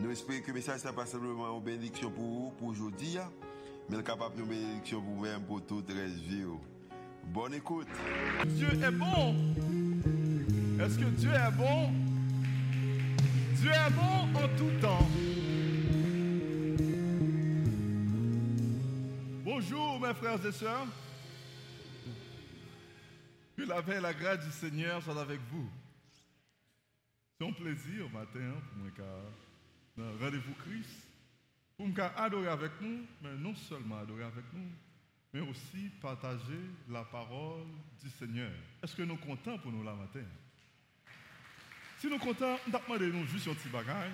Nous espérons que le message n'est pas simplement une bénédiction pour vous, pour aujourd'hui, mais capable une bénédiction pour vous-même, pour toute la vie. Bonne écoute. Dieu est bon. Est-ce que Dieu est bon? Dieu est bon en tout temps. Bonjour mes frères et sœurs. Que la paix et la grâce du Seigneur soient avec vous. C'est un plaisir matin pour moi car rendez-vous Christ, pour me adorer avec nous, mais non seulement adorer avec nous, mais aussi partager la parole du Seigneur. Est-ce que nous sommes contents pour nous la matin? Si nous sommes contents, nous devons demander nous juste un petit bagage,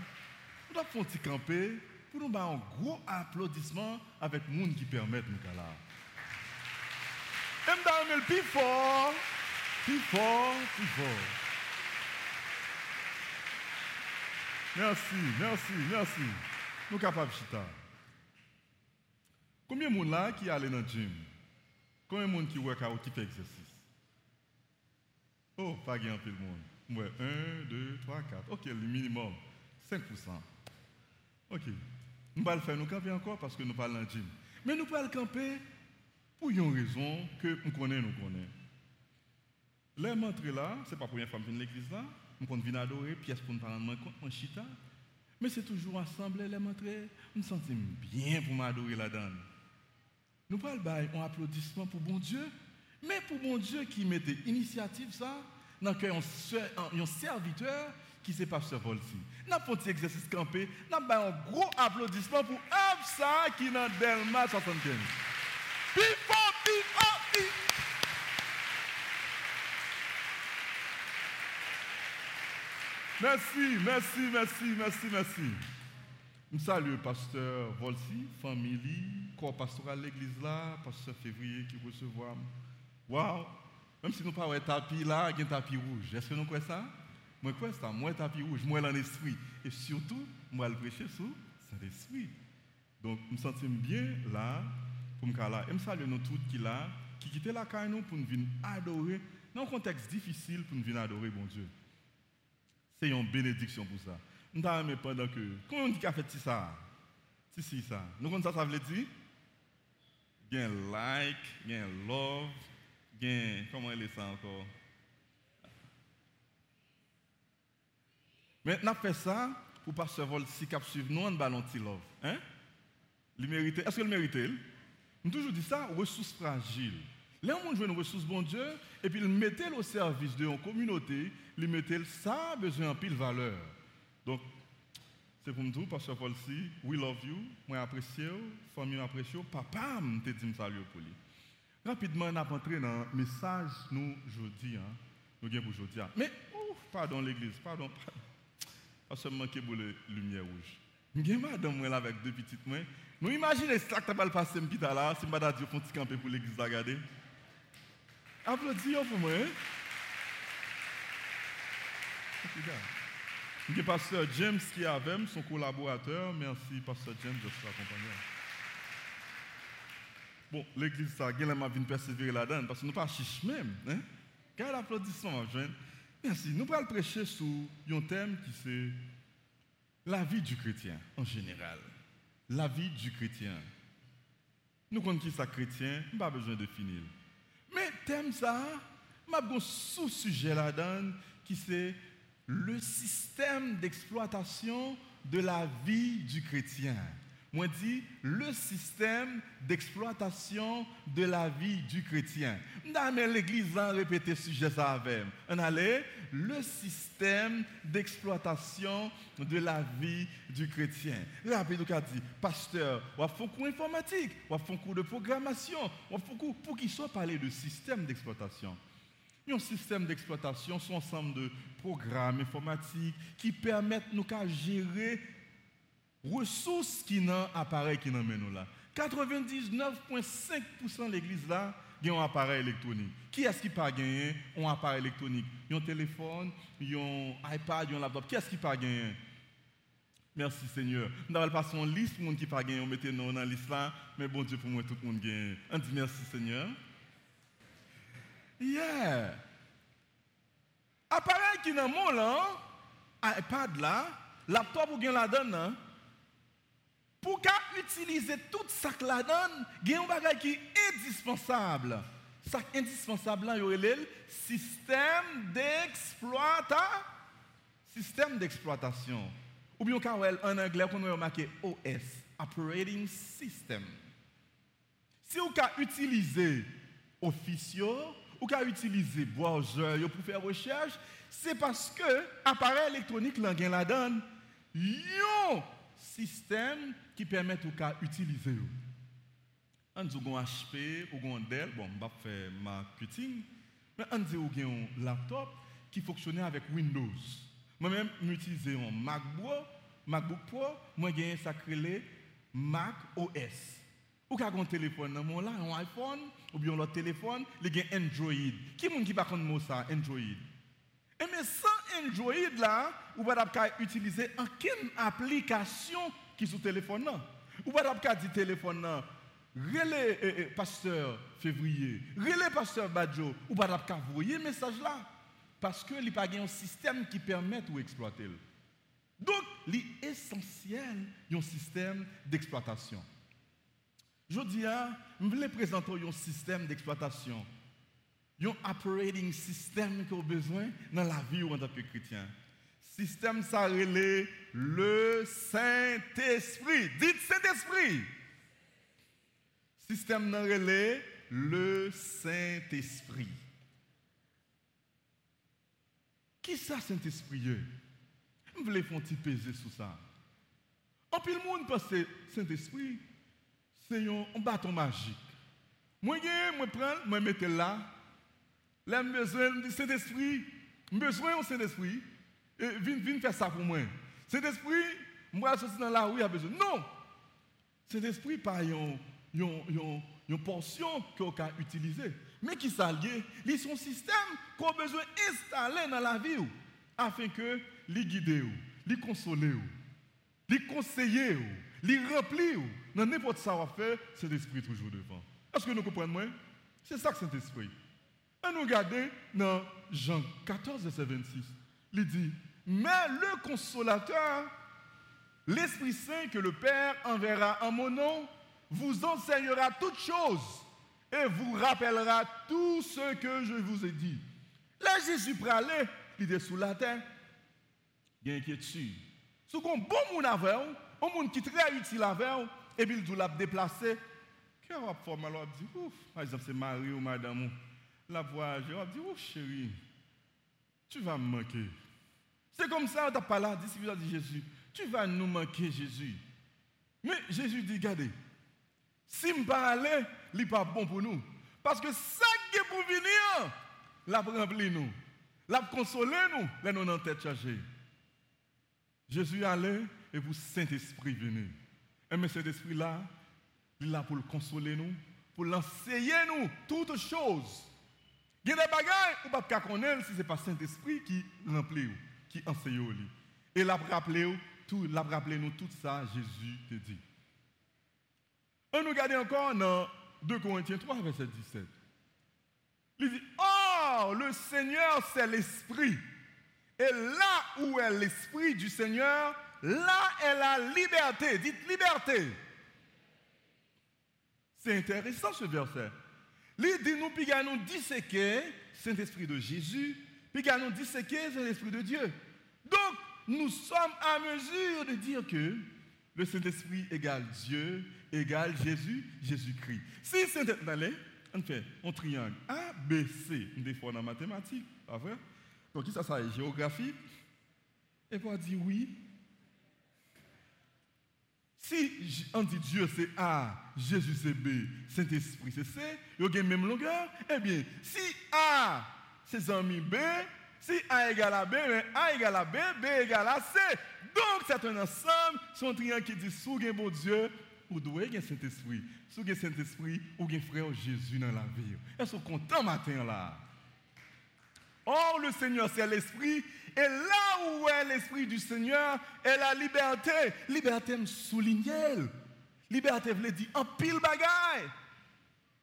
nous faire un petit camper pour nous faire un gros applaudissement avec les gens qui permettent nous là. Et nous le plus fort, plus fort, plus fort. Merci, merci, merci. Nous capables de chita. Combien de monde là qui allent dans le gym? Combien de monde qui work out, qui fait exercice? Oh, pas grand peu de monde. Ouais, 1, 2, 3, 4. Ok, le minimum, 5%. Ok. Nous allons faire, nous camper encore parce que nous parlons dans le gym. Mais nous le camper pour une raison que nous connaissons, nous connaissons. Les là, ce n'est pas la première fois que je viens l'église là on venir adorer, pièce pour nous parler en chita. Mais c'est toujours ensemble, les montrer, nous sentons bien pour m'adorer là-dedans. Nous parlons un applaudissement pour bon Dieu, mais pour bon Dieu qui mettait initiative ça, dans un serviteur qui s'est pas ce vol-ci. Nous avons fait un exercice campé, nous avons un gros applaudissement pour Absa qui est dans Delma 75. Pifo, Merci, merci, merci, merci, merci. Je salue pasteur Volsi, famille, corps pastoral l'église là, pasteur février qui recevoir. Waouh! Même si nous pas un tapis là, il y a un tapis rouge. Est-ce que nous croyons ça? Moi, quoi ça? Moi, tapis rouge, moi, l'esprit. Et surtout, moi, le prêcher sous Saint-Esprit. Donc, je me sens bien là, pour me là. Et je salue nous tous qui là, qui quittent la caille pour nous venir adorer, dans un contexte difficile pour nous venir adorer, bon Dieu. C'est une bénédiction pour ça. Nous avons pendant que. Comment on dit a fait ça? Si, si, ça. Nous comprenons ça, ça veut dire? Il y a un like, il y a love, il y a Comment il est ça encore? Nous fait ça pour pas se voler si cap suivre nous en ballon love. Hein? Est-ce qu'il mérite Nous toujours dit ça, ressources fragiles. Là, on joue une ressource, bon Dieu, et puis il mettait au service de la communauté, il mettait ça besoin en pile valeur. Donc, c'est pour me dire, Pasteur Paul si, we love you, moi apprécie, famille apprécie, papa me dit salut pour lui. Rapidement, on a entré dans le message, nous, aujourd'hui, hein, nous avons pour aujourd'hui. Hein. Mais, ouf, pardon l'église, pardon, pardon. Parce que manqué pour la lumière rouge. Je madame là avec deux petites mains. Nous imaginez ce que tu as passé là, si je dire un petit camper pour l'église à regarder. Applaudissez pour moi. Hein? Il y a pasteur James qui est avec son collaborateur. Merci, pasteur James, de se accompagner. Bon, l'église, ça, elle m'a vu persévérer là-dedans parce que nous ne pas chiche même. Hein? Quel applaudissement, jeune. Merci. Nous allons prêcher sur un thème qui c'est la vie du chrétien en général. La vie du chrétien. Nous connaissons qui ça chrétien, pas besoin de finir. Thème ça, m'a un sous-sujet là-dedans qui c'est le système d'exploitation de la vie du chrétien. Moi dit le système d'exploitation de la vie du chrétien. Dans l'église a répété ce sujet ça avec. On allait le système d'exploitation de la vie du chrétien. Rapide a dit pasteur, on fait un cours informatique, on fait un cours de programmation, on fait un cours pour qu'il soit parlé de système d'exploitation. Un système d'exploitation, c'est un ensemble de programmes informatiques qui permettent nous de gérer ressources qui n'ont appareil qui n'ont nous là. 99,5% de l'église là, ont un appareil électronique. Qui est-ce qui pas gagné un appareil électronique un téléphone, un iPad, un laptop. Qui est-ce qui pas gagné Merci Seigneur. Nous avons pas une liste pour les gens qui pas gagné, on mettait nous dans la liste là, mais bon Dieu pour moi tout le monde gagne. On dit merci Seigneur. Yeah. Appareil qui dans mon là, iPad là, laptop ou bien la donne hein? Pour utiliser tout ça que la donne, il qui est indispensable. Ça indispensable là, il y a le système d'exploitation. Système d'exploitation. Ou bien en anglais, on a marqué OS, Operating System. Si vous utilisez officieux, ou qu'à utiliser browser pour faire recherche, c'est parce que l'appareil électronique la donne, un système qui permet de utiliser. On dit un HP ou un Dell, bon, je vais faire marketing, mais on dit un laptop qui fonctionne avec Windows. Moi-même, j'utilise un MacBook, MacBook Pro, moi j'ai un sacré Mac OS. Ou avez un téléphone mon là, un iPhone, ou bien l'autre téléphone, il y a Android. Qui est-ce qui parle de ça, Android? Et mais sans Android là, vous ne pouvez pas utiliser aucune application qui est sur le téléphone. Vous ne pouvez pas dire téléphone là, eh, eh, pasteur février, relais pasteur Badjo, ou ne pouvez pas envoyer message là. Parce que a pas un système qui permet de exploiter. Donc, l'essentiel, un système d'exploitation. Je dis, je voulais présenter un système d'exploitation, un operating system avez besoin dans la vie en tant que chrétien. Système, ça relève le Saint-Esprit. Dites Saint-Esprit. Système, ça relève le Saint-Esprit. Qui ça, Saint-Esprit? Je voulais faire un peser sur ça. En plus, le monde que Saint-Esprit, c'est un bâton magique. Moi, je prends, je mets là. Là, je besoin du Saint-Esprit. J'ai besoin du Saint-Esprit. Viens, viens faire ça pour moi. Saint-Esprit, moi, je suis dans la rue, il a besoin. Non! Saint-Esprit, pas une, portion qu'on peut utiliser. Mais qui s'allie, c'est son système qu'on a besoin d'installer dans la vie afin que les guider, les consoler, les conseiller, les remplir dans n'importe savoir-faire, c'est l'esprit toujours devant. Est-ce que nous comprenons? C'est ça que c'est l'esprit. Et nous regardons dans Jean 14, verset 26. Il dit, mais le consolateur, l'Esprit Saint que le Père enverra en mon nom, vous enseignera toutes choses et vous rappellera tout ce que je vous ai dit. Là, Jésus pralé, il est sous la terre. Il y a inquiétude. Si un bon monde un monde qui est très utile avec et puis il l'a déplacé, qu'est-ce qu'on va faire Alors, dit, ouf, par exemple, c'est Marie ou madame, la voix, je dit, ouf, chérie, tu vas me manquer. C'est comme ça, on t'a parlé, dit, dit Jésus, tu vas nous manquer, Jésus. Mais Jésus dit, regardez, si je ne pas aller, ce n'est pas bon pour nous. Parce que ça qui est pour venir, l'a rempli nous, l'a consolé nous, là nous dans tête chargée. Jésus allait et pour Saint-Esprit venu. Et mais cet esprit-là, il est là pour le consoler nous, pour l'enseigner nous toutes choses. Il y a des bagages ou pas connaître si ce n'est pas Saint-Esprit qui remplit, qui enseigne. Et l'a rappelé tout, l'a rappelé nous tout ça, Jésus te dit. On nous regarde encore dans 2 Corinthiens 3, verset 17. Il dit, oh, le Seigneur, c'est l'Esprit. Et là où est l'Esprit du Seigneur, là est la liberté. Dites liberté. C'est intéressant ce verset. Il dit nous, puis nous disséquer Saint-Esprit de Jésus, puis nous disséquer Saint-Esprit de Dieu. Donc, nous sommes à mesure de dire que le Saint-Esprit égale Dieu, égale Jésus, Jésus-Christ. Si Saint-Esprit, on fait un triangle A, B, C, des fois dans mathématiques, pas vrai? Donc, ça, ça est géographie? Et pour dire oui. Si on dit Dieu c'est A, Jésus c'est B, Saint-Esprit c'est C, il y a même longueur, eh bien, si A c'est ami B, Si A égale à B, mais A égale à B, B égale à C. Donc, c'est un ensemble, son triangle qui dit, sous bon Dieu, ou doué le Saint-Esprit. Sous le Saint-Esprit, ou le frère Jésus dans la vie. Est-ce que vous content matin là? Or, le Seigneur, c'est l'Esprit. Et là où est l'Esprit du Seigneur, est la liberté. Liberté me souligne. Liberté veut dire en pile bagaille.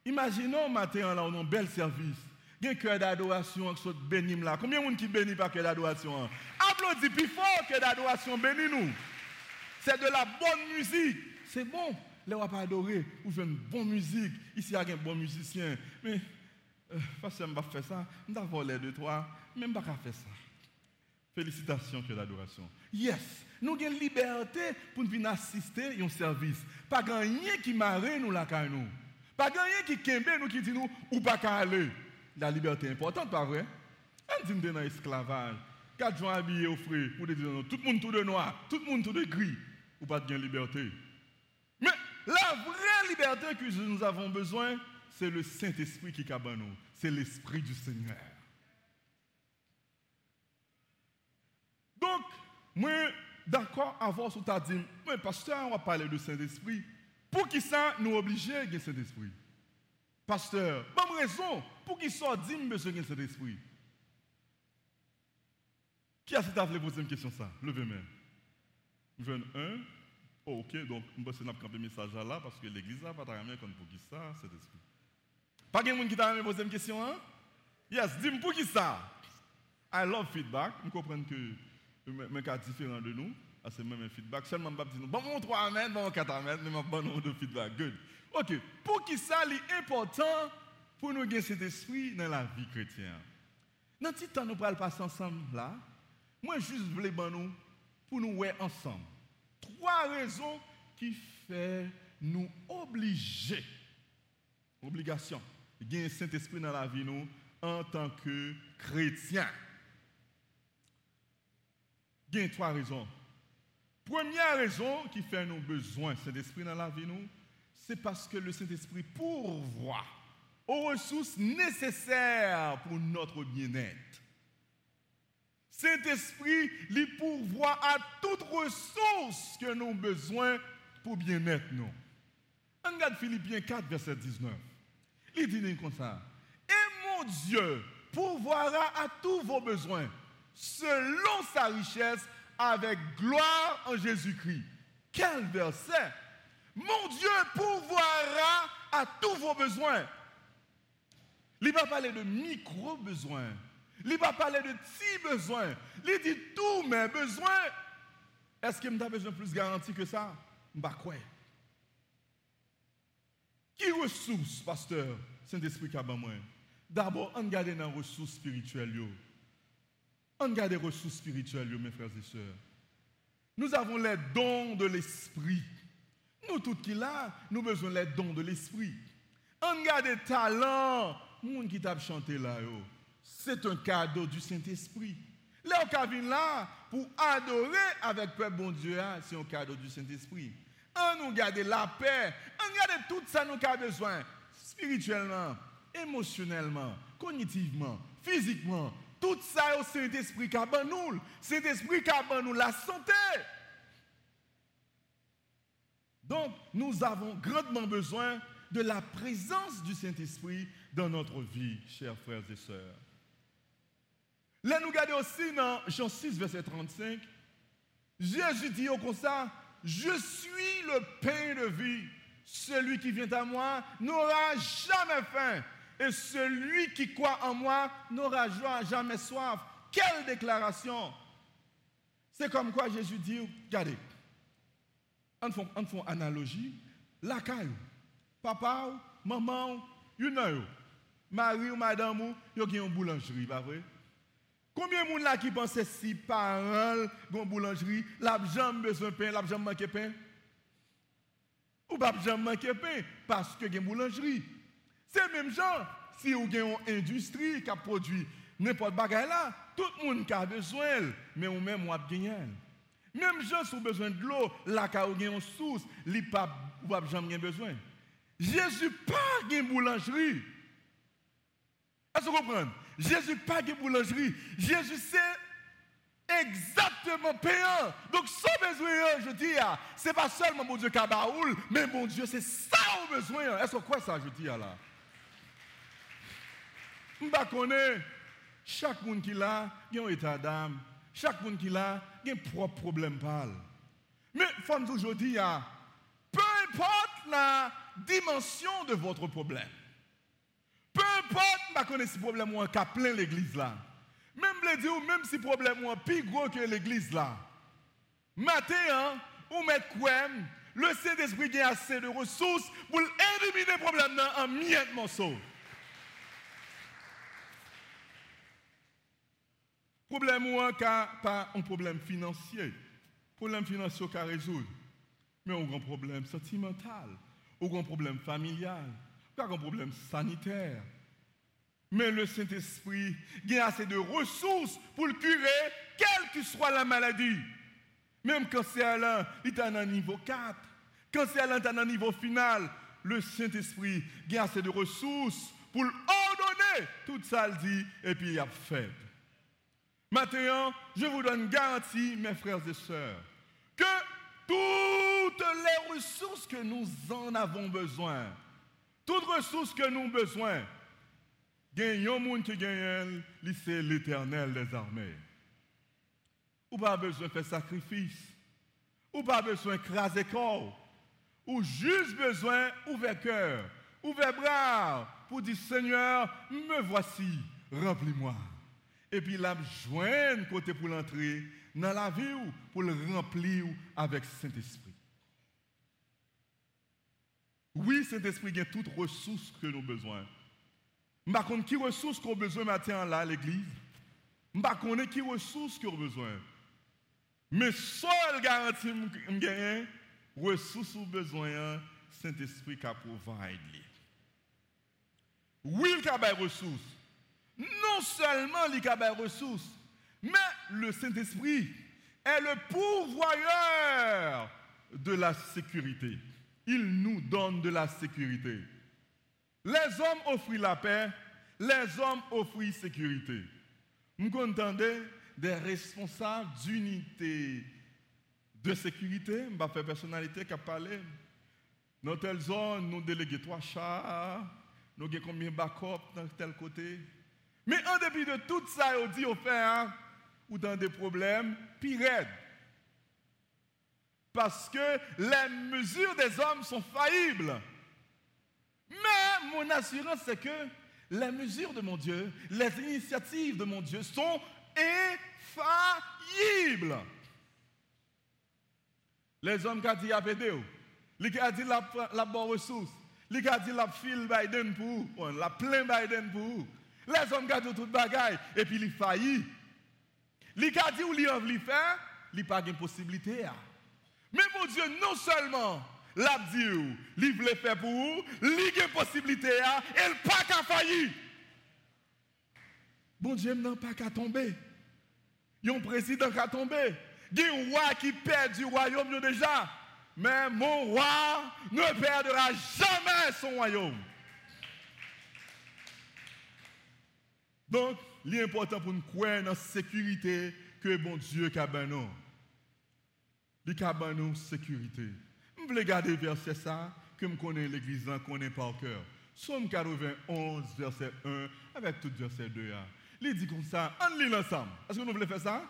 Imaginons matin là, on a un bel service. Il y a un cœur d'adoration qui sont bénis là. Combien de monde qui bénit par cœur d'adoration? Hein? Applaudis plus fort que d'adoration, bénis nous. C'est de la bonne musique. C'est bon. Là, on pas adorer. Vous faites une bonne musique. Ici, il y a un bon musicien. Mais, euh, parce que je ne vais pas faire ça. Je vais voler de toi. Mais je ne vais pas faire ça. Félicitations que l'adoration. Yes. Nous avons une liberté pour venir assister à un service. Pas rien qui marre nous là nous. Pas rien qui kembe nous qui dit nous ou pas aller. La liberté est importante, pas vrai? On dit dans l'esclavage. Quatre gens habillés au frais pour dire tout le monde tout de noir, tout le monde tout de gris, ou pas de liberté. Mais la vraie liberté que nous avons besoin, c'est le Saint-Esprit qui est nous. C'est l'Esprit du Seigneur. Donc, moi, d'accord, ce que tu dit, mais pasteur, on va parler du Saint-Esprit. Pour qui ça nous obliger à le Saint-Esprit? Pasteur, bonne raison pour qui ça dit besoin de Saint-Esprit? Qui a cette voulu poser une question ça? Levez-moi. Jeune 1. Oh, ok, donc je vais camper le message là parce que l'église n'a pas de comme pour qui ça, Saint-Esprit? Pas quelqu'un qui t'a posé une question, hein? Yes, dis-moi pour qui ça? I love feedback. Je comprends que mes cas différents de nous. Ah, c'est même un feedback. Seulement, je dis, bon, mon 3 amènes, bon, 4 amènes, mais bon nombre de feedback. Good. Ok. Pour qui ça, c'est important pour nous gagner cet esprit dans la vie chrétienne? Dans ce temps, nous allons passer ensemble là. Moi, juste voulais nous pour nous voir ensemble. Trois raisons qui font nous obliger, obligation, gagner Saint-Esprit dans la vie nous en tant que chrétiens. Il y a trois raisons. Première raison qui fait nous besoin de Saint-Esprit dans la vie, nous, c'est parce que le Saint-Esprit pourvoit aux ressources nécessaires pour notre bien-être. Saint-Esprit lui pourvoit à toutes ressources que nous avons besoin pour bien-être nous. On regarde Philippiens 4, verset 19. Il dit comme ça. Et mon Dieu pourvoira à tous vos besoins selon sa richesse avec gloire en Jésus-Christ. Quel verset Mon Dieu pourvoira à tous vos besoins. Il va parler de micro-besoins. Il va parler de petits besoins. Il dit tous mes besoins. Est-ce qu'il me besoin plus garanti que ça? Je quoi. Qui ressource, pasteur? Saint-Esprit a besoin D'abord, on regarde dans ressources spirituelles. On garde les ressources spirituelles, mes frères et sœurs. Nous avons les dons de l'esprit. Nous, tous qui là, nous besoin des dons de l'esprit. On garde des talents. Monde qui t'a chanté là, c'est un cadeau du Saint-Esprit. Là, on là pour adorer avec peuple bon Dieu, hein, c'est un cadeau du Saint-Esprit. On nous garde la paix. On garde tout ça nous avons besoin. Spirituellement, émotionnellement, cognitivement, physiquement, tout ça, c'est Saint-Esprit qui a nous. Saint-Esprit qui a nous la santé. Donc, nous avons grandement besoin de la présence du Saint-Esprit dans notre vie, chers frères et sœurs. Là, nous regardons aussi dans Jean 6, verset 35. Jésus dit au ça, je suis le pain de vie. Celui qui vient à moi n'aura jamais faim et celui qui croit en moi n'aura jamais soif. Quelle déclaration C'est comme quoi Jésus dit, regardez, on fait, une analogie, la caille, papa, maman, une Marie ou madame, vous avez une boulangerie, pas vrai? Combien de gens là qui pensent si parents ont boulangerie, la jambe besoin de pain, la jambe manque de pain? Ou pas jambe manque de pain? Parce que une boulangerie. C'est même gens, si vous avez une industrie qui a produit n'importe quoi là, tout le monde a besoin, mais vous même vous avez Même gens qui ont besoin de l'eau, là, vous avez une source, vous n'avez jamais besoin. Jésus pas une boulangerie. Est-ce que vous comprenez? Jésus pas de boulangerie. Jésus c'est exactement payant. Donc, sans besoin, je dis, ah, c'est pas seulement mon Dieu qui a mais mon Dieu, c'est ça au besoin. Est-ce que quoi ça, je dis là? Je ne chaque monde qui a, il a un état d'âme. Chaque monde qui a, il a un propre problème. Mais, femme aujourd'hui, peu importe la dimension de votre problème, peu importe, si problème ou a plein l'église là. Même le dire, même si problème ou plus gros que l'église là. Matin, hein, ou quoi, le Saint-Esprit a assez de ressources pour éliminer le problème en miettes morceaux. Problème ou un pas un problème financier. Problème financier qu'à résoudre. Mais un grand problème sentimental, un grand problème familial, un grand problème sanitaire. Mais le Saint-Esprit a assez de ressources pour le curer, quelle que soit la maladie. Même quand c'est à l'un, il est à un niveau 4. Quand c'est à l'un, il est à un niveau final. Le Saint-Esprit a assez de ressources pour ordonner tout ça, le dit, et puis il a fait. Maintenant, je vous donne garantie, mes frères et sœurs, que toutes les ressources que nous en avons besoin, toutes ressources que nous avons besoin, un monde qui gagne, c'est l'éternel des armées. Ou pas besoin de faire sacrifice, ou pas besoin de craser corps, ou juste besoin d'ouvrir cœur, ouvrir bras pour dire Seigneur, me voici, remplis-moi. Et puis, la joindre côté pour l'entrer dans la vie pour le remplir avec Saint-Esprit. Oui, Saint-Esprit a toutes ressources que nous avons besoin. Je ne sais pas qui ressources qu'on a besoin maintenant là à l'église. Sais pas qui ressources qu'on a besoin. Mais seule garantie que ressources ou besoin, Saint-Esprit qui a provide. Oui, il a des ressources non seulement les des ressources, mais le Saint-Esprit est le pourvoyeur de la sécurité. Il nous donne de la sécurité. Les hommes offrent la paix, les hommes offrent sécurité. Vous entendez des responsables d'unité de sécurité, je vais personnalité qui a parlé. Dans telle zone, nous déléguons trois chats, nous avons combien de backup dans tel côté? Mais en dépit de tout ça, on dit, au fait, hein, ou dans des problèmes, pire. Parce que les mesures des hommes sont faillibles. Mais mon assurance, c'est que les mesures de mon Dieu, les initiatives de mon Dieu sont infaillibles. Les hommes qui ont dit les qui ont dit la, bonne ressource, les qui ont dit la file Biden pour la plein Biden pour. Les hommes gardent tout bagaille et puis ils faillit. Ils dit ou ils ont faire, ils pas de possibilité. Mais mon Dieu, non seulement l'a dit, il voulait faire pour vous, il a une possibilité et il pas qu'à faillir. Bon Dieu n'a pas qu'à tomber. Il président qui a tombé. Il un roi qui perd du royaume déjà. Mais mon roi ne perdra jamais son royaume. Donc, l'important pour nous croire dans la sécurité que bon Dieu. Il a nous sécurité. Je voulais garder verset ça, que je connais l'église, je connais par cœur. Somme 91, verset 1, avec tout verset 2. Il dit comme ça, on lit ensemble. Est-ce que nous voulons faire ça?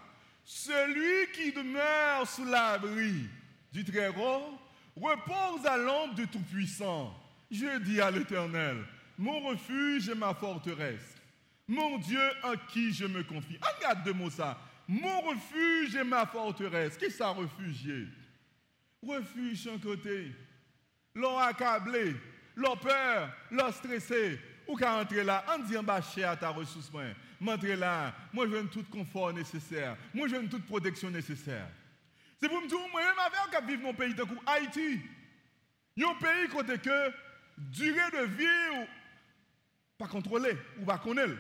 Celui qui demeure sous l'abri du Très-Haut repose à l'ombre du Tout-Puissant. Je dis à l'Éternel, mon refuge et ma forteresse mon Dieu en qui je me confie? Regarde de mots ça. Mon refuge et ma forteresse. Qui ça réfugié Refuge un côté. L'on accablé, l'on peur, l'on stressé. Ou qu'à entrer là, en disant bah à ta ressource moi. M'entrer là, moi je veux tout confort nécessaire. Moi je veux toute protection nécessaire. C'est pour me dire, moi-même avec vivre un pays de Haïti. Y a un pays côté que durée de vie ou pas contrôlée ou pas connaître.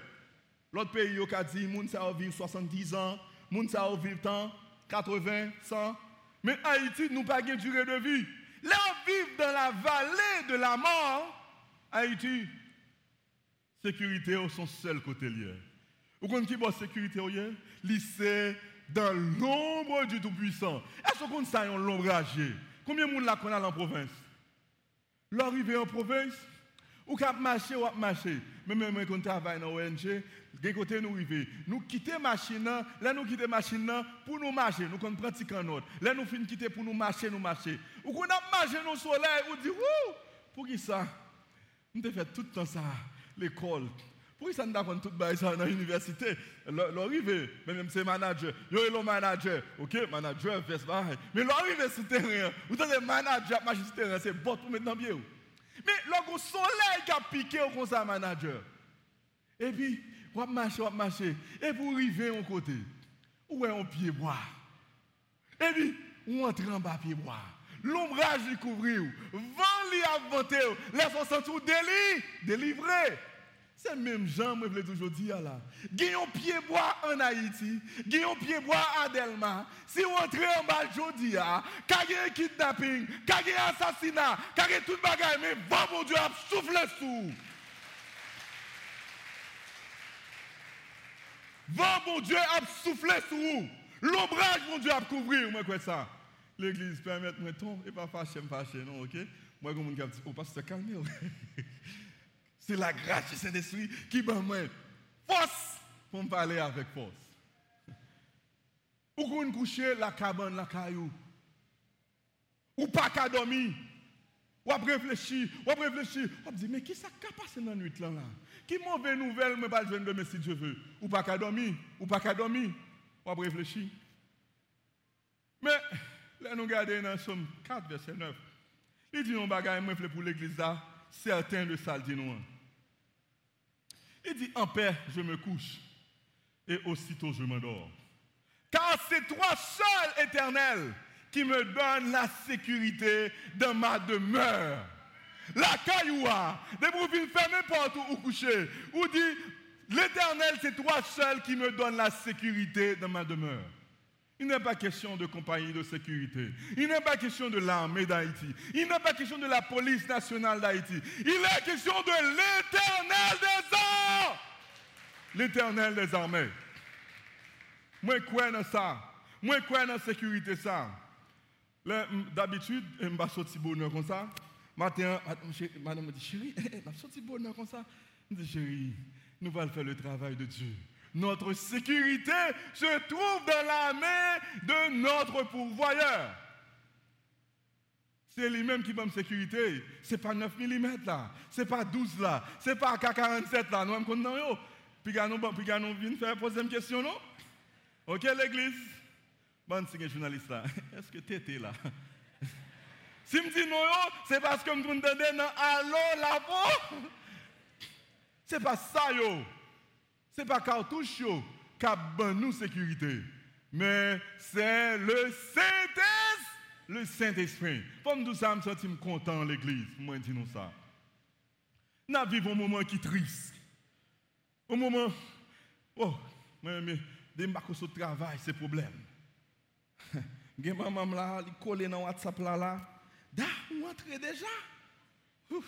L'autre pays, il a dit, moun ça vivre 70 ans, moun ça vivre tant, 80, 100. Mais Haïti, nous pas de durée de vie. Là, on vit dans la vallée de la mort. Haïti, sécurité au son seul côté lié. Vous connaissez qui la sécurité C'est dans l'ombre du Tout-Puissant. Est-ce qu'on ça un l'ombrage Combien de monde là qu'on a en province? L'arrivée en province, ou cap marcher ou marcher. Même moi quand travaille dans l'ONG, de côté nous arrivons. Nous quittons machine, là nous quittons machine pour nous marcher, nous qu'on pratique en autre. Là nous finissons quitter pour nous marcher, nous marcher. Ou qu'on a marché au soleil, ou dit, pour qui ça? Nous avons fait tout le temps ça, l'école. Pourquoi ça nous avons tout ça dans l'université? L'arrivée, même c'est manager, yo le manager, ok, manager fait ça. Mais l'arrivée sur le terrain, vous avez manager, marcher sur le terrain, c'est bon pour maintenant bien. Mais le soleil qui a piqué au conseil manager. Et puis, va va. Et vous arrivez en côté. Où est un pied bois? Et puis, on entre en bas pied bois. L'ombrage lui couvrir. Vent lui avanter. Laisse-moi sentir délivré. C'est même Jean, moi, je voulais toujours dire là. Gagnons pied bois en Haïti, gagnons pied bois à Delma. Si vous entrez en bas aujourd'hui, qu'il y a un kidnapping, qu'il y a un assassinat, qu'il y a tout le bagage, mais va mon Dieu, Dieu, à souffler sous. L'ombrage, mon Dieu, à couvrir, moi, quoi ça. L'église permet moi ton et pas fâché, me fâcher, non, ok? Moi, comme on dit, oh, pasteur, calmez c'est la grâce du Saint-Esprit qui m'a moi force pour me parler avec force. Ou qu'on coucher la cabane, la caillou. Ou pas qu'à dormir. Ou à réfléchir, ou à réfléchir. Ou à dire, mais qui ça qui passé dans la nuit là, là? Qui mauvaise nouvelle me pas de demain si Dieu veut? Ou pas qu'à dormir, ou pas qu'à dormir? Ou à réfléchir. Mais, là nous regardons dans Somme 4, verset 9. Il dit, on bagaille, moi, pour l'église là, certains de ça dit nous. Il dit, en paix, je me couche et aussitôt je m'endors. Car c'est toi seul, éternel, qui me donne la sécurité de ma demeure. La cailloua, des profils fermés partout où coucher, ou dit, l'éternel, c'est toi seul qui me donne la sécurité de ma demeure. Il n'est pas question de compagnie de sécurité. Il n'est pas question de l'armée d'Haïti. Il n'est pas question de la police nationale d'Haïti. Il est question de l'éternel des armes. L'éternel des armées. Moi, je crois dans ça. Moi, je crois dans la sécurité ça. D'habitude, je vais sortir bonheur comme ça. Matin, madame me dit, chérie, je vais sortir bonheur comme ça. Je dis, chérie, nous allons faire le travail de Dieu. Notre sécurité se trouve dans la main de notre pourvoyeur. C'est lui-même qui donne sécurité. Ce n'est pas 9 mm là. Ce n'est pas 12 là. Ce n'est pas K47 là. Nous sommes contents. Puis nous venons faire poser une question, non? Ok, l'église? Bon, c'est un journaliste là. Est-ce que tu étais là? si je dis non, c'est parce que je me demande dans allô là-bas. C'est pas ça, yo n'est pas cartouche qui a nous sécurité, mais c'est le Saint-Esprit. Le Saint-Esprit. Comme nous sommes sentis content l'église, moi dis nous ça. Nous vivons un moment qui est triste. Un moment, oh, mais, mais, des marques le travail, c'est problème. Gen maman là, il colle dans WhatsApp là là. Da, on entre déjà. Ouf.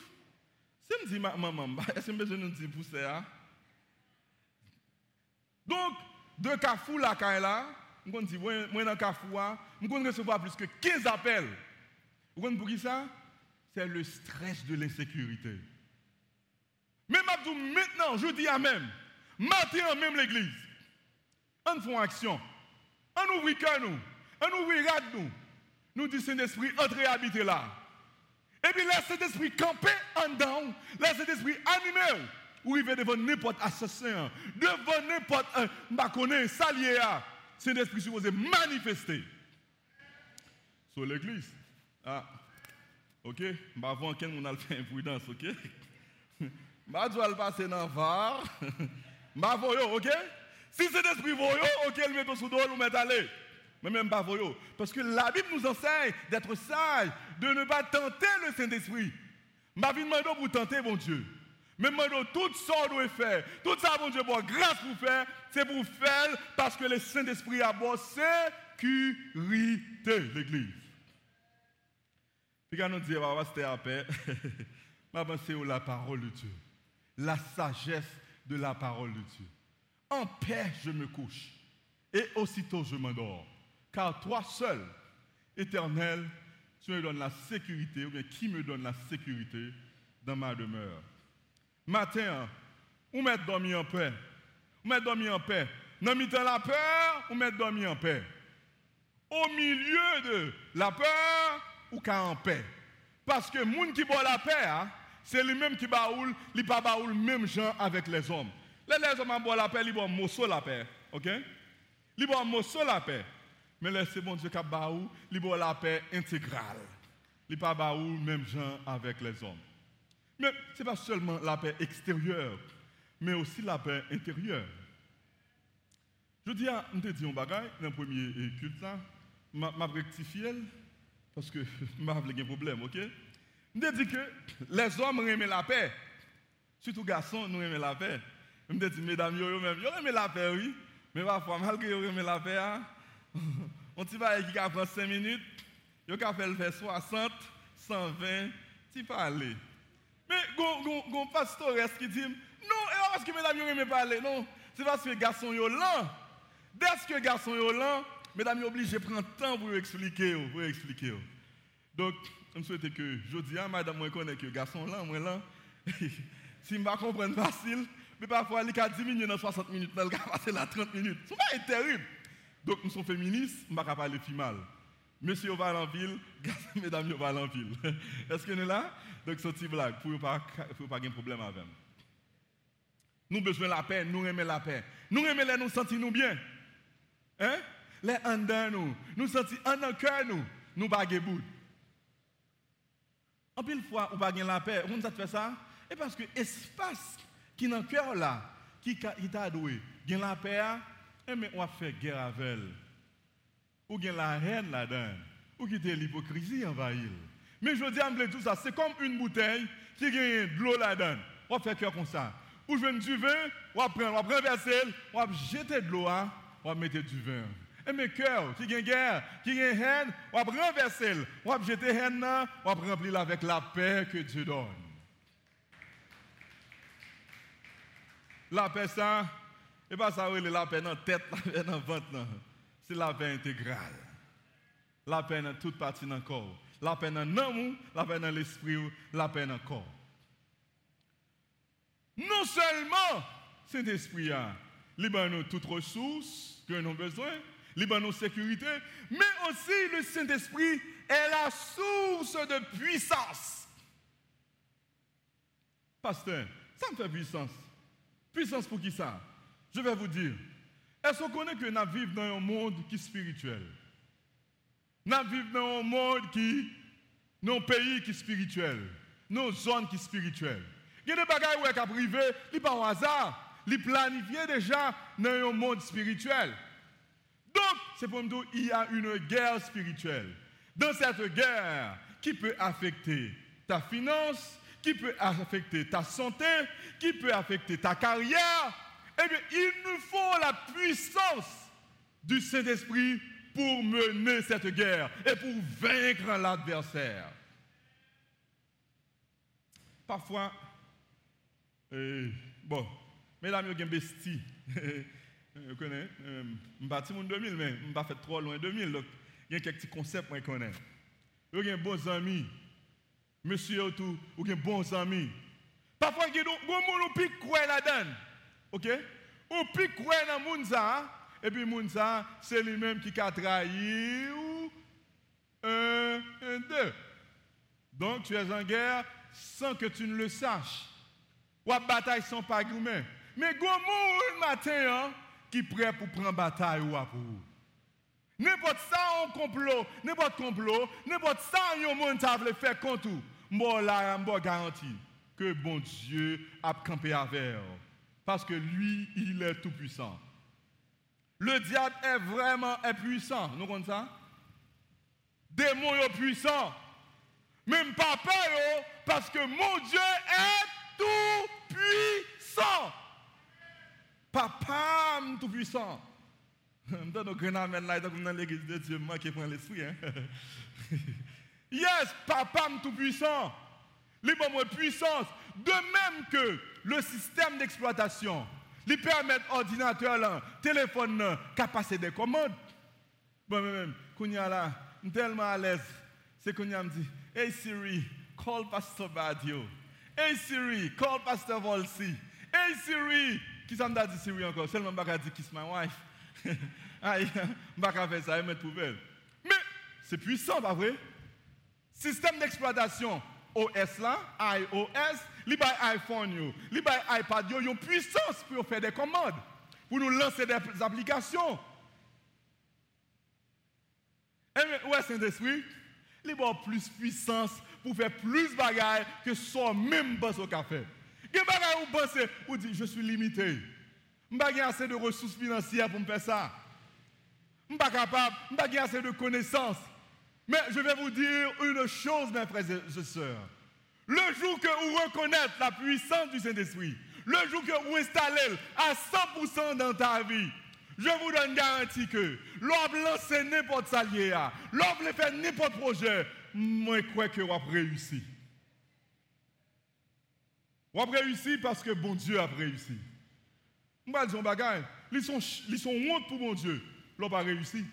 Si me dit maman, est-ce que besoin de dire pour ça? Donc, de Kafou la là, je dis, moi dans Kafou, je recevoir plus que 15 appels. Vous comprenez pour ça? C'est le stress de l'insécurité. Mais maintenant, je dis à même, maintenant même l'église, on fait action, on ouvre nous, on ouvre rad nous, nous disons Saint-Esprit, entrez habiter là. Et puis laissez Saint-Esprit camper en dedans, laissez Saint-Esprit animer ou il va devant n'importe assassin, devant n'importe baconné, salier, c'est l'esprit supposé manifester. Sur l'église. Ah, ok, avant qu'on a fait imprudence, ok? Je dois le passer dans var. Je ok? Si c'est l'esprit voyo, ok, le met sous dos, le met aller. Mais même pas voyo. Parce que la Bible nous enseigne d'être sage, de ne pas tenter le Saint-Esprit. Ma vie demande pour tenter, mon Dieu. Mais maintenant, tout ça doit faire. Tout ça, bon Dieu, bon, grâce pour faire, c'est pour faire parce que le Saint-Esprit a beau sécurité, l'Église. Puis quand nous disons, va c'était à paix, je pense la parole de Dieu. La sagesse de la parole de Dieu. En paix je me couche, et aussitôt je m'endors. Car toi seul, éternel, tu me donnes la sécurité, ou bien qui me donne la sécurité dans ma demeure. Matin, ou mettre dormir en paix, ou mettre dormir en paix. Dans la peur, ou mettre dormir en paix. Au milieu de la peur, ou qu'à en paix. Parce que le monde qui boit la paix, hein, c'est lui-même qui baoule, il pas même gens avec les hommes. Les, hommes boivent la paix, ils boivent la paix. OK? Ils boivent la paix. Mais laissez bon Dieu qui boivent la paix intégrale. Il pas baoule même gens avec les hommes. Mais ce n'est pas seulement la paix extérieure, mais aussi la paix intérieure. Je dis à, je te dis un bagage dans le premier culte là, m'a rectifié parce que m'a un problème, OK? Je dis que les hommes aiment la paix. Surtout les garçons, nous aimons la paix. Je dis, mesdames, vous aimez la paix, oui. Mais parfois, malgré vous aimez la paix, hein, on t'y va qui prend 5 minutes, vous avez fait le 60, 120, tu peux aller. Mais un pasteur qui dit, non, c'est parce que mesdames, vous aimez parler, non. C'est parce que les garçons sont là. Dès que les garçons sont là, mesdames, sont obligés de prendre temps pour expliquer. Pour expliquer. Donc, je souhaite que je dis à madame, moi, connais que les garçons là, moi là, si je ne comprends pas facile, mais parfois, il y a 10 minutes dans 60 minutes, il y a passer là 30 minutes. Ce n'est pas terrible. Donc, nous sommes féministes, je ne vais pas parler mal. Monsieur va en ville, mesdames va en ville. Est-ce que nous là? Donc, c'est une blague, pour ne pas avoir de problème avec. Nous avons besoin de la paix, nous aimons la paix. Nous aimons les nous sentir nous bien. Hein? Les en nous, nous sentir en cœur nous, nous baguer bout. En pile fois, on pas la paix. Vous ça fait ça? Et parce que l'espace qui est dans le cœur là, qui t'a doué, gagne la paix, eh, mais on va faire guerre avec elle. Ou gagne la haine là-dedans. Ou quitter l'hypocrisie envahir. Mais je dis à tout ça, c'est comme une bouteille qui gagne de l'eau là-dedans. On faire cœur comme ça. Ou je du vin, on va prendre, on va renverser, on jeter de l'eau, hein, on mettre du vin. Et mes cœurs, qui ont guerre, qui ont haine, on renverser, on jeter haine, on va remplir avec la paix que Dieu donne. La paix, ça, et pas ça, la paix dans la tête, la paix dans le ventre, c'est la paix intégrale. La paix dans toute partie dans le corps. La paix dans l'amour, la paix dans l'esprit, la paix dans le corps. Non seulement cet esprit a, nous toutes ressources que nous avons besoin, nous sécurité, mais aussi le Saint-Esprit est la source de puissance. Pasteur, ça me fait puissance. Puissance pour qui ça? Je vais vous dire. Est-ce qu'on connaît que nous vivons dans un monde qui est spirituel? Nous vivons dans un monde qui, dans un pays qui est spirituel, dans une zone qui est spirituelle. Il y a des bagages qui sont privés, ce pas au hasard. Ils planifié déjà dans un monde spirituel. Donc, c'est pour nous qu'il y a une guerre spirituelle. Dans cette guerre, qui peut affecter ta finance, qui peut affecter ta santé, qui peut affecter ta carrière, eh bien, il nous faut la puissance du Saint-Esprit pour mener cette guerre et pour vaincre l'adversaire. Parfois, eh, bon, mesdames, vous avez bestie. Je connais. Je suis parti en 2000, mais je ne pas fait trop loin 2000. Donc, il y a quelques concepts que je connais. Vous avez bons amis. Monsieur, tout, vous avez bons amis. Parfois, il y a des gens qui piquent là-dedans. OK? Ou dans le monde. Et puis, le monde, c'est lui-même qui a trahi. Un, un, deux. Donc, tu es en guerre sans que tu ne le saches. Ou à bataille sans pas gourmet. Mais gourmou un matin hein, qui prêt pour prendre bataille ou pour vous. N'importe ça en complot, n'importe complot, n'importe ça un monde ça veut faire contre. Moi là, je garantis que bon Dieu a campé avec parce que lui, il est tout puissant. Le diable est vraiment puissant, nous comprenons ça? Démon est puissant. Même peur parce que mon Dieu est tout puissant. Papa tout puissant. Dans nos grenades là, dans l'église de Dieu, moi qui prends l'esprit. Hein? yes, papa tout puissant. Les moments puissance. De même que le système d'exploitation, Il permet ordinateur, téléphone, qu'à passer des commandes. Bon, même, quand là, tellement à l'aise, c'est qu'on a dit, Hey Siri, call Pastor Badio. Hey Siri, call Pastor Volsi. Hey Siri, qui ça m'a dit Siri encore? Seulement m'a dit kiss my wife. Aïe, m'a faire ça, mettre poubelle. Mais c'est puissant, pas vrai? Système d'exploitation OS là, iOS, li iPhone yo, li iPad yo, une puissance pour faire des commandes, pour nous lancer des applications. Et ouais, Saint-Esprit, il a plus puissance pour faire plus de bagailles que son même boss au café. Il y a des pensez, ou dit, je suis limité. N'ai pas assez de ressources financières pour me faire ça. Je ne suis pas capable, je n'ai pas assez de connaissances. Mais je vais vous dire une chose, mes frères et sœurs. Le jour que vous reconnaissez la puissance du Saint-Esprit, le jour que vous installez à 100% dans ta vie, je vous donne garantie que l'homme lancer n'importe salier, l'homme faire n'importe projet, moi je crois que vous avez réussi. Vous avez réussi parce que bon Dieu a réussi. Je vais dire bagage, ils sont, ils sont pour mon Dieu, l'homme a réussi.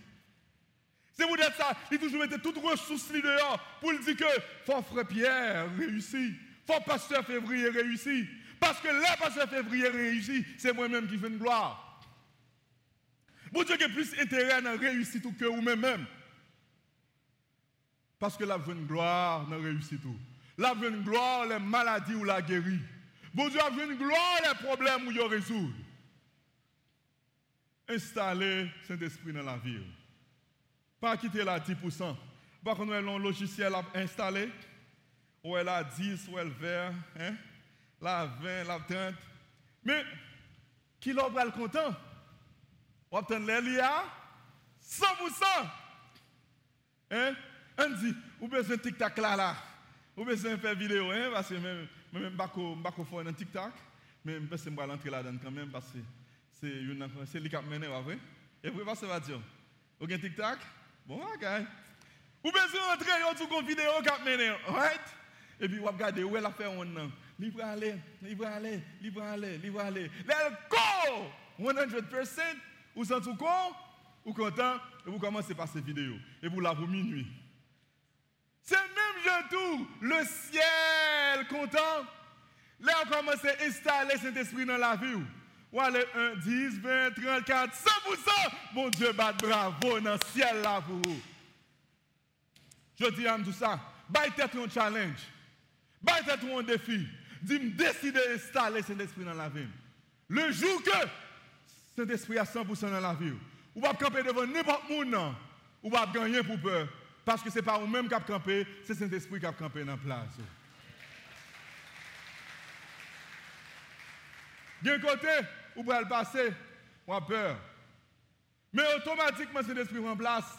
Si vous dites ça, il toujours mettre toutes ressources dehors pour dire que faut frère Pierre réussi, faut pasteur février réussi. Parce que là, pasteur février réussi, c'est moi-même qui fais une gloire. Vous Dieu qui plus intérêt dans réussite tout que vous-même. Parce que la une gloire dans réussite tout. La une gloire, les maladies ou la guérit. Vous Dieu a une gloire, les problèmes où il résout. Installer Saint-Esprit dans la vie. Pas quitter la 10%. Par contre, elle a un logiciel installé, ou elle a 10, ou elle vert, hein? la 20, la 30. Mais, qui l'a le content? On obtient l'ELIA 100%. Hein? On dit, vous besoin TikTok là, là. Vous besoin faire vidéo, hein? Parce que même, même, pas faire un TikTok. Mais je vais rentrer là-dedans quand même, parce que c'est lui qui a mené, vrai? Et vous, ça va dire? Vous avez un TikTok? Bon, ok. Ou besoin d'entrer dans une vidéo qui a mené, right? Et puis, vous regardez où elle a fait un nom. Libre aller, libre aller, libre aller, libre aller. Let go! 100%. Vous sentez quoi? Vous content? Et vous commencez par cette vidéo. Et vous l'avez minuit. C'est même je tout, le ciel content. Là, on commence à installer cet esprit dans la vie. Ou allez 1, 10, 20, 30, 40, 100%. Mon Dieu, bat bravo dans le ciel là pour vous. Je dis à tout ça. Bâille tête un challenge. Bâille tête un défi. Dis-moi, décidez d'installer cet esprit dans la vie. Le jour que cet esprit a 100% dans la vie, ou va camper devant n'importe qui, ou va gagner pour peur. Parce que ce n'est pas vous-même qui avez campé, c'est cet esprit qui a campé dans la place. D'un côté, vous pouvez le passer, avez peur. Mais automatiquement, cet esprit remplace,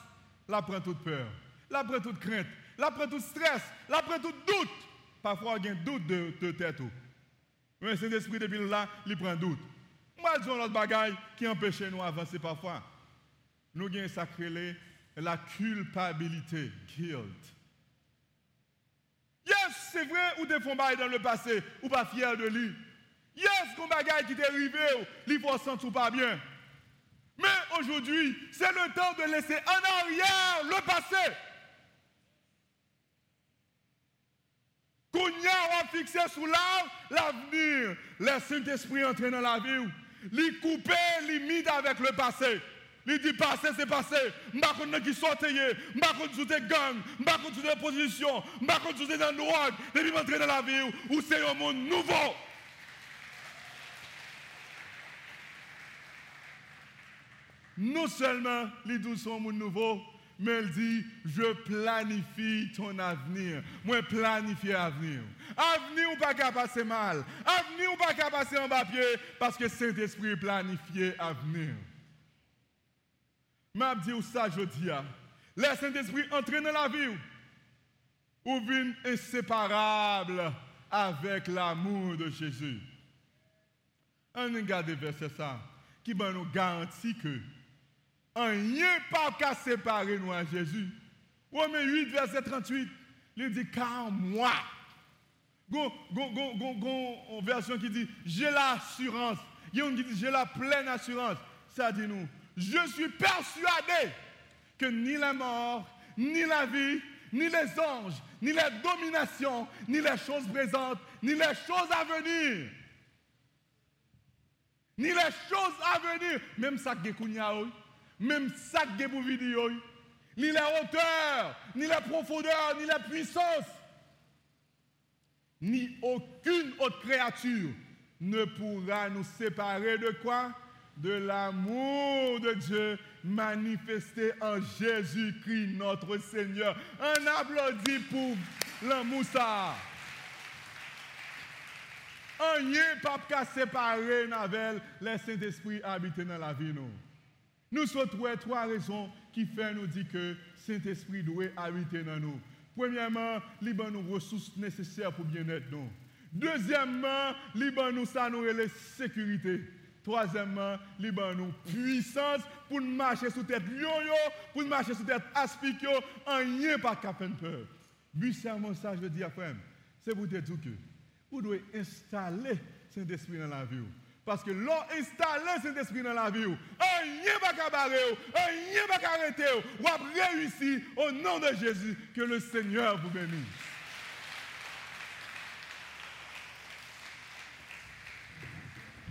la prend toute peur, la prend toute crainte, la prend tout stress, la prend tout doute. Parfois, il y a un doute de, de tête. Mais cet esprit, depuis là, il prend doute. Moi, je dis autre bagaille qui empêche nous d'avancer parfois. Nous avons sacré la culpabilité, guilt. Yes, c'est vrai, ou des fonds dans le passé, ou pas fier de lui. Yes, qu'on bagaille qui t'est arrivé, il faut pas bien. Mais aujourd'hui, c'est le temps de laisser en arrière le passé. Qu'on y a fixé sous l'arbre l'avenir. Le Saint-Esprit entrer dans la vie. Li couper limite avec le passé. Il dit passé, c'est passé. Je ne sais qui sortent, je ne sais des gangs, je ne sais des positions, je ne sais des drogues. Et puis entrer dans la vie où c'est un monde nouveau. Non seulement les douze sont mon nouveau, mais elle dit, je planifie ton avenir. Moi, planifie l'avenir. Avenir ou pas qu'à passer mal. Avenir ou pas qu'à passer en papier, parce que Saint-Esprit planifie avenir. Mais dis ça, je dis, le Saint-Esprit entraîne dans la vie, ou? Vient inséparable avec l'amour de Jésus. On regarde verset ça, qui nous garantit que rien pas qu'à séparer nous à Jésus. Romains 8, verset 38, il dit car moi. Gon, gon, gon, version qui dit j'ai l'assurance Il y a qui dit j'ai la pleine assurance. Ça dit nous, je suis persuadé que ni la mort, ni la vie, ni les anges, ni les dominations, ni les choses présentes, ni les choses à venir, ni les choses à venir, même ça que même ça vidéo, ni les hauteurs, ni les profondeurs, ni la puissance, ni aucune autre créature ne pourra nous séparer de quoi? De l'amour de Dieu manifesté en Jésus-Christ notre Seigneur. Un applaudit pour l'amour ça. Rien pas qu'à séparer Navel, les Saint-Esprit habiter dans la vie nous. Nous sommes trois raisons qui font nous dire que Saint-Esprit doit habiter dans nous. Premièrement, il a nous ressources nécessaires pour bien-être nous. Deuxièmement, il nous ça nous les sécurité. Troisièmement, il nous puissance pour marcher sous tête yo-yo, pour marcher sous tête aspicio, en rien pas qu'à peur. But serment ça, je dire, frère, c'est pour te dire que vous devez installer Saint-Esprit dans la vie. Parce que l'on installe Saint-Esprit dans la vie, rien va cabarer, rien va arrêter, vous avez réussi au nom de Jésus, que le Seigneur vous bénisse.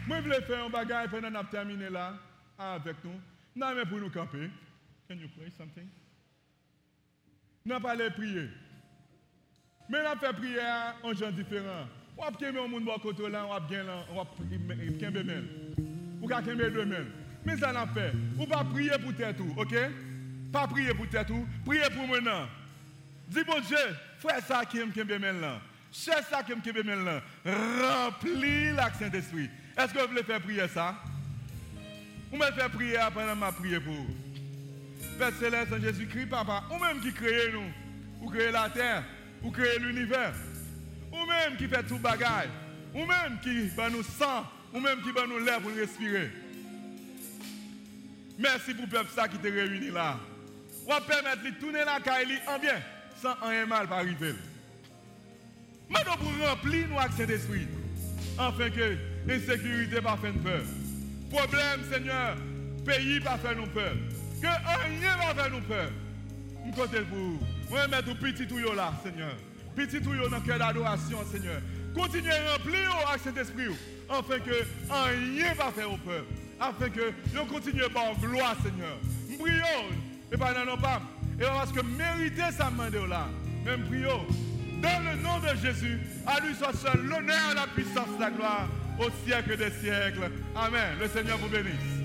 Moi, je voulais faire un bagage pendant a terminé là, avec nous. Non, mais pour nous camper. Can you play something? Nous pas les prier. Mais a fait prière en gens différents. On va kembe un monde bon côté là, on va bien là, on va kembe men. Ou ka kembe deux men. Mais ça n'a fait. Ou prier pour tête tout, OK? Pas prier pour tête tout, prier pour maintenant. Dis bon Dieu, frère ça qui aime kembe men. Cherche ça qui aime kembe men là. Remplis l'accent d'esprit. Est-ce que vous voulez faire prier ça? Vous me faire prier après ma prière pour vous? Père Céleste Jésus-Christ, Papa, ou même qui crée nous, ou créez la terre, ou créez l'univers ou même qui fait tout bagage, ou même qui va nous sang, ou même qui va nous l'air pour respirer. Merci pour le peuple ça qui te réuni là. On va permettre de tourner la caille en bien, sans un mal par arriver. Maintenant pour remplir nos accès d'esprit, afin que l'insécurité pas faire peur. Problème, Seigneur, pays pas faire nous peur. Que rien va faire nous peur. Je compte pour vous. On va mettre tout petit tout là, Seigneur petit tout dans le cœur d'adoration, Seigneur. Continuez à remplir avec cet esprit, afin que rien va faire au peuple. Afin que nous continuions par gloire, Seigneur. Prions, et pas nos pas. Et parce que mériter sa main de là. Même prions. Dans le nom de Jésus, à lui soit seul l'honneur, la puissance, la gloire, au siècle des siècles. Amen. Le Seigneur vous bénisse.